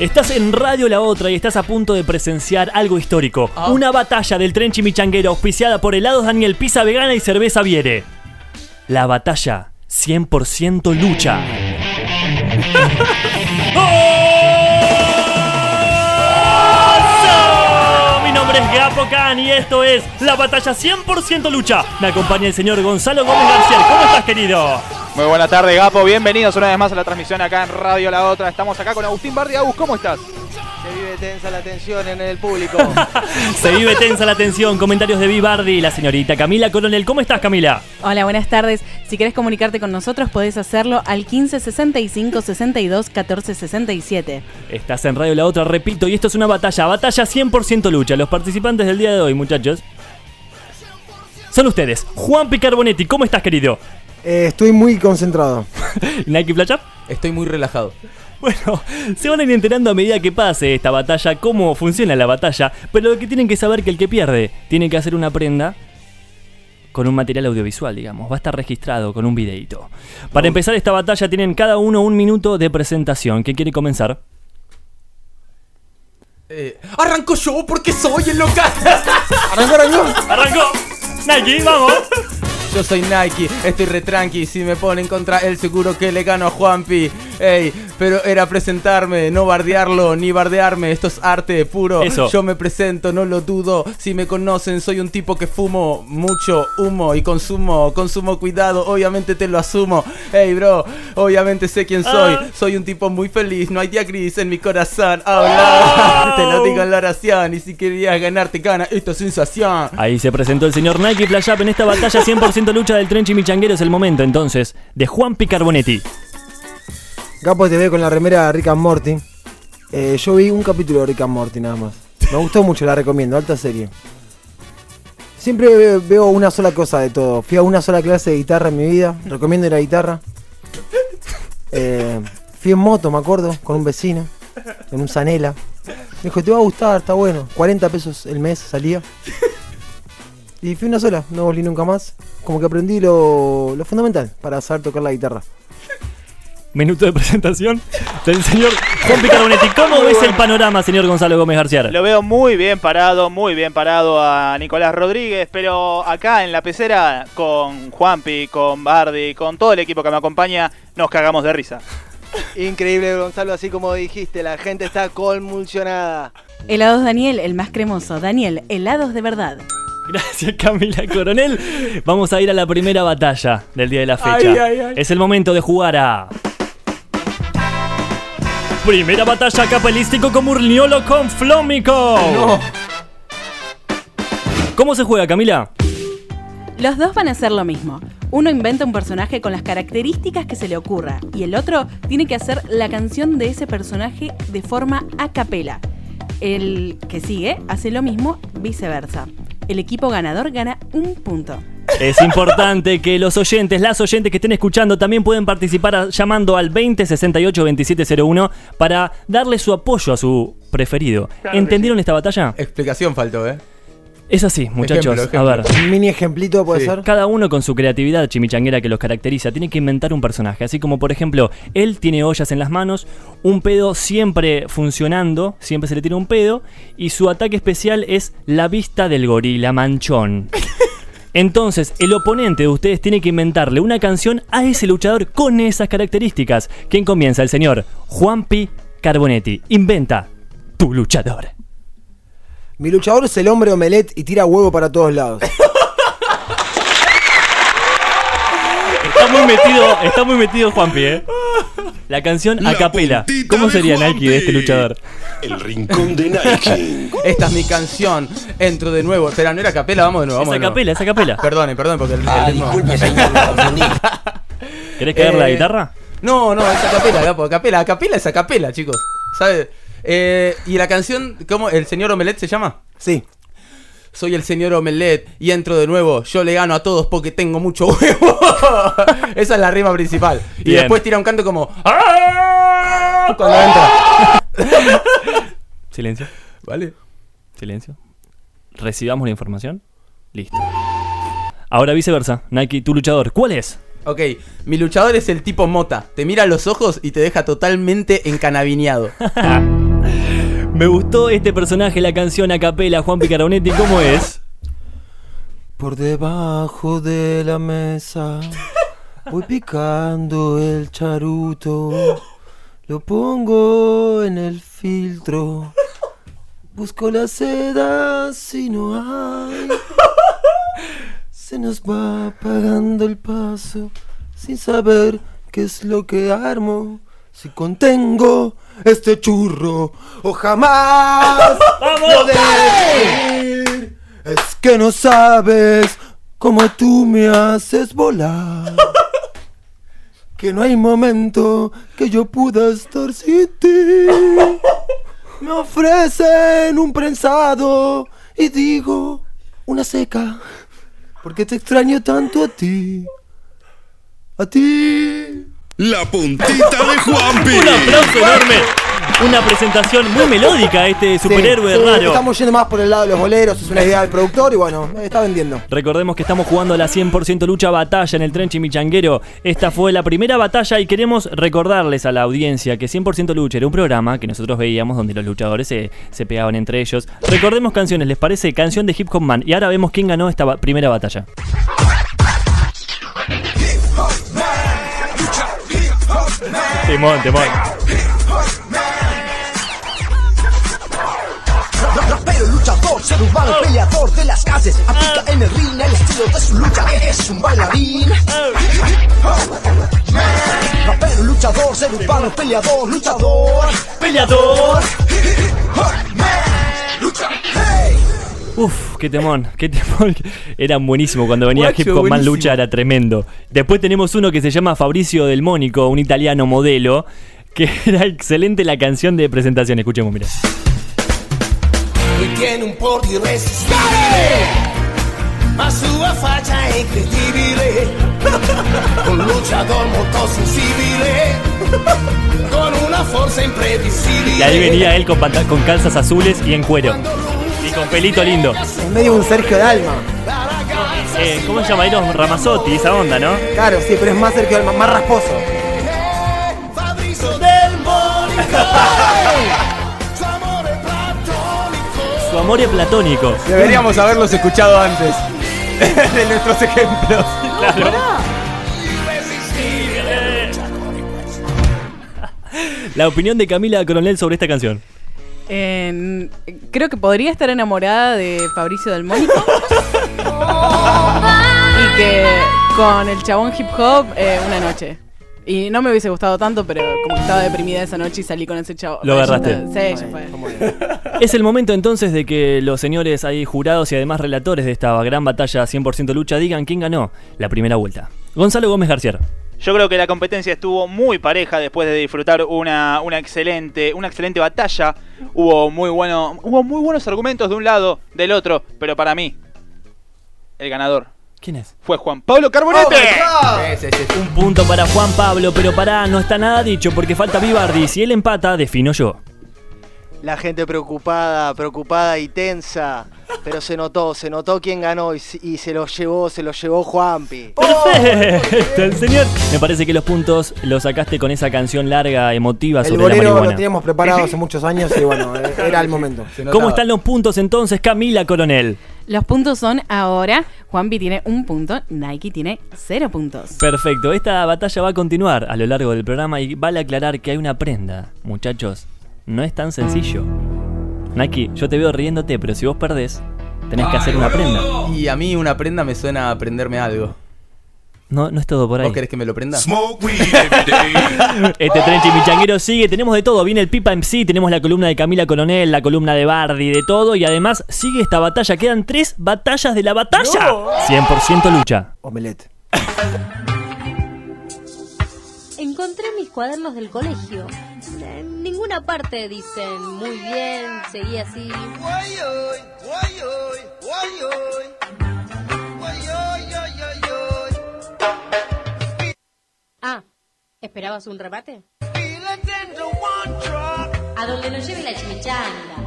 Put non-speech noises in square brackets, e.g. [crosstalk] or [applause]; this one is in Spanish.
Estás en Radio La Otra y estás a punto de presenciar algo histórico. Ah. Una batalla del tren chimichanguero auspiciada por helados Daniel Pizza Vegana y cerveza Viere. La batalla 100% lucha. [laughs] Mi nombre es Gapo Can y esto es la batalla 100% lucha. Me acompaña el señor Gonzalo Gómez García. ¿Cómo estás, querido? Muy buena tarde, Gapo. Bienvenidos una vez más a la transmisión acá en Radio La Otra. Estamos acá con Agustín Bardi. Agus, ¿cómo estás? Se vive tensa la tensión en el público. [laughs] Se vive tensa la tensión. Comentarios de Vivardi y la señorita Camila Coronel. ¿Cómo estás, Camila? Hola, buenas tardes. Si querés comunicarte con nosotros, podés hacerlo al 15 65 62 14 67. Estás en Radio La Otra, repito, y esto es una batalla, batalla 100% lucha. Los participantes del día de hoy, muchachos, son ustedes. Juan Picarbonetti, ¿cómo estás, querido? Eh, estoy muy concentrado. [laughs] Nike Playa. Estoy muy relajado. Bueno, [laughs] se van a ir enterando a medida que pase esta batalla, cómo funciona la batalla, pero lo que tienen que saber que el que pierde tiene que hacer una prenda con un material audiovisual, digamos. Va a estar registrado con un videito. Para empezar esta batalla tienen cada uno un minuto de presentación. ¿Quién quiere comenzar? Eh, arranco yo porque soy el local. [laughs] ¿Arrancó, arrancó? ¡Arrancó! Nike, vamos. Yo soy Nike, estoy re tranqui. Si me ponen contra él, seguro que le gano a Juanpi. Ey, pero era presentarme, no bardearlo ni bardearme. Esto es arte puro. Eso. Yo me presento, no lo dudo. Si me conocen, soy un tipo que fumo mucho humo y consumo, consumo cuidado. Obviamente te lo asumo. Ey, bro, obviamente sé quién soy. Ah. Soy un tipo muy feliz. No hay día gris en mi corazón. Habla, [laughs] te lo digo en la oración. Y si querías ganarte, gana esta sensación. Ahí se presentó el señor Nike Flash Up en esta batalla 100% lucha del tren chimichanguero. Es el momento entonces de Juan Picarbonetti. Capo te ve con la remera de Rick and Morty. Eh, yo vi un capítulo de Rick and Morty nada más. Me gustó mucho, la recomiendo, alta serie. Siempre ve- veo una sola cosa de todo. Fui a una sola clase de guitarra en mi vida. Recomiendo ir a guitarra. Eh, fui en moto, me acuerdo, con un vecino. En un Zanela. Me dijo, te va a gustar, está bueno. 40 pesos el mes salía. Y fui una sola, no volví nunca más. Como que aprendí lo, lo fundamental para saber tocar la guitarra. Minuto de presentación del señor Juan Picarbonetti. ¿Cómo ves el panorama, señor Gonzalo Gómez García? Lo veo muy bien parado, muy bien parado a Nicolás Rodríguez, pero acá en la pecera con Juanpi, con Bardi, con todo el equipo que me acompaña, nos cagamos de risa. Increíble, Gonzalo, así como dijiste, la gente está convulsionada. Helados Daniel, el más cremoso. Daniel, helados de verdad. Gracias, Camila Coronel. Vamos a ir a la primera batalla del día de la fecha. Ay, ay, ay. Es el momento de jugar a. Primera batalla capelístico con Murniolo con Flómico. No. ¿Cómo se juega, Camila? Los dos van a hacer lo mismo. Uno inventa un personaje con las características que se le ocurra y el otro tiene que hacer la canción de ese personaje de forma a capela. El que sigue hace lo mismo viceversa. El equipo ganador gana un punto. Es importante que los oyentes, las oyentes que estén escuchando también pueden participar a- llamando al 20 68 2701 para darle su apoyo a su preferido. ¿Entendieron esta batalla? Explicación faltó, ¿eh? Es así, muchachos. Ejemplo, A ver. Un mini ejemplito puede Sí. ser. Cada uno con su creatividad chimichanguera que los caracteriza tiene que inventar un personaje. Así como, por ejemplo, él tiene ollas en las manos, un pedo siempre funcionando, siempre se le tira un pedo, y su ataque especial es la vista del gorila manchón. [laughs] Entonces, el oponente de ustedes tiene que inventarle una canción a ese luchador con esas características. ¿Quién comienza? El señor Juanpi Carbonetti. Inventa tu luchador. Mi luchador es el hombre omelette y tira huevo para todos lados. Está muy metido, está muy metido Juanpi, ¿eh? La canción a La capela. ¿Cómo sería. Nike de este luchador? El rincón de Nike. [laughs] Esta es mi canción. Entro de nuevo. Espera, no era capela, vamos de nuevo. Es Vamos a de nuevo. capela, es a capela. Perdone, perdone, porque el, el Ah, ritmo- disculpe, señor. [laughs] ¿Querés caer la Eh, guitarra? No, no, es a capela, Gapo, a capela, a capela es a capela, chicos. ¿Sabes? Eh, y la canción, ¿cómo? ¿El señor Omelette se llama? Sí. Soy el señor Omelette y entro de nuevo. Yo le gano a todos porque tengo mucho huevo. [laughs] Esa es la rima principal. Y Bien. después tira un canto como. "Ah", Cuando entra. [laughs] Silencio, ¿Vale? silencio. Recibamos la información. Listo. Ahora viceversa. Nike, tu luchador, ¿cuál es? Ok, mi luchador es el tipo mota. Te mira a los ojos y te deja totalmente encanavineado. [laughs] Me gustó este personaje, la canción a capela, Juan Picaronetti, ¿cómo es? Por debajo de la mesa voy picando el charuto, lo pongo en el filtro, busco la seda si no hay. Se nos va apagando el paso sin saber qué es lo que armo. Si contengo este churro o jamás [laughs] lo decir. Es que no sabes cómo tú me haces volar. [laughs] Que no hay momento que yo pueda estar sin ti. Me ofrecen un prensado y digo una seca. Porque te extraño tanto a ti. A ti. La puntita de Juanpi. [laughs] Un aplauso enorme. Una presentación muy melódica, este superhéroe Sí, sí, raro. Estamos yendo más por el lado de los boleros, es una idea del productor y bueno, está vendiendo. Recordemos que estamos jugando la 100% lucha batalla en el tren chimichanguero. Esta fue la primera batalla y queremos recordarles a la audiencia que 100% lucha era un programa que nosotros veíamos donde los luchadores se, se pegaban entre ellos. Recordemos canciones, ¿les parece? Canción de Hip Hop Man. Y ahora vemos quién ganó esta ba- primera batalla. Timón, timón. Rapero, luchador, ser urbano, peleador de las calles Aplica en el ring el estilo de su lucha Es un bailarín Rapero, luchador, ser urbano, peleador, luchador ¡Peleador! Uf, qué temón, qué temón. [laughs] Era buenísimo cuando venía Guacho, Hip Hop Man. Lucha, era tremendo. Después tenemos uno que se llama Fabricio Del Mónico, un italiano modelo, que [laughs] era excelente la canción de presentación. Escuchemos, mira. E tiene un porte irresistibile Ma sua faccia è incredibile Un luchador molto sensibile Con una forza imprevisibile Y ahí venía él con, con calzas azules y en cuero. Y con pelito lindo. En medio de un Sergio Dalma. Eh, ¿Cómo se llama? Eros Ramazzotti, esa onda, ¿no? Claro, sí, pero es más Sergio Dalma, más rasposo. Fabrizio del Mónico Su amore platonico Su amor es platónico. Deberíamos haberlos escuchado antes [laughs] de nuestros ejemplos. La opinión de Camila Coronel sobre esta canción. En- creo que podría estar enamorada de Fabricio del Mónico. [laughs] y que con el chabón hip hop eh, una noche. Y no me hubiese gustado tanto, pero como estaba deprimida esa noche y salí con ese chabón. Lo agarraste. Sí, ya fue. Es el momento entonces de que los señores ahí jurados y además relatores de esta gran batalla 100% lucha digan quién ganó la primera vuelta. Gonzalo Gómez García. Yo creo que la competencia estuvo muy pareja después de disfrutar una, una excelente, una excelente batalla. Hubo muy bueno, hubo muy buenos argumentos de un lado, del otro, pero para mí el ganador ¿Quién es? fue Juan Pablo Carbonete. Sí, sí, sí. Un punto para Juan Pablo, pero pará, no está nada dicho porque falta Vivardi. Si él empata, defino yo. La gente preocupada, preocupada y tensa. Pero se notó, se notó quién ganó y, se- y se lo llevó, se lo llevó Juanpi. [laughs] Perfecto, el señor. Me parece que los puntos los sacaste con esa canción larga, emotiva El sobre la bolero lo marihuana. teníamos preparado hace muchos años y bueno, eh, [laughs] era el momento. ¿Cómo están los puntos entonces, Camila Coronel? Los puntos son ahora: Juanpi tiene un punto, Nike tiene cero puntos. Perfecto, esta batalla va a continuar a lo largo del programa y vale aclarar que hay una prenda, muchachos. No es tan sencillo. Nike, yo te veo riéndote, pero si vos perdés, tenés que hacer una prenda. Y a mí una prenda me suena a aprenderme algo. No, no es todo por ahí. ¿Vos querés que me lo prenda? Smoke weed every day. [laughs] Este tren chimichanguero sigue, tenemos de todo. Viene el Pipa MC, tenemos la columna de Camila Coronel, la columna de Bardi, de todo. Y además sigue esta batalla. Quedan tres batallas de la batalla. 100% lucha. Omelette. [laughs] Encontré mis cuadernos del colegio. En ninguna parte dicen muy bien, seguí así. Ah, ¿esperabas un remate? A donde nos lleve la chimichanga.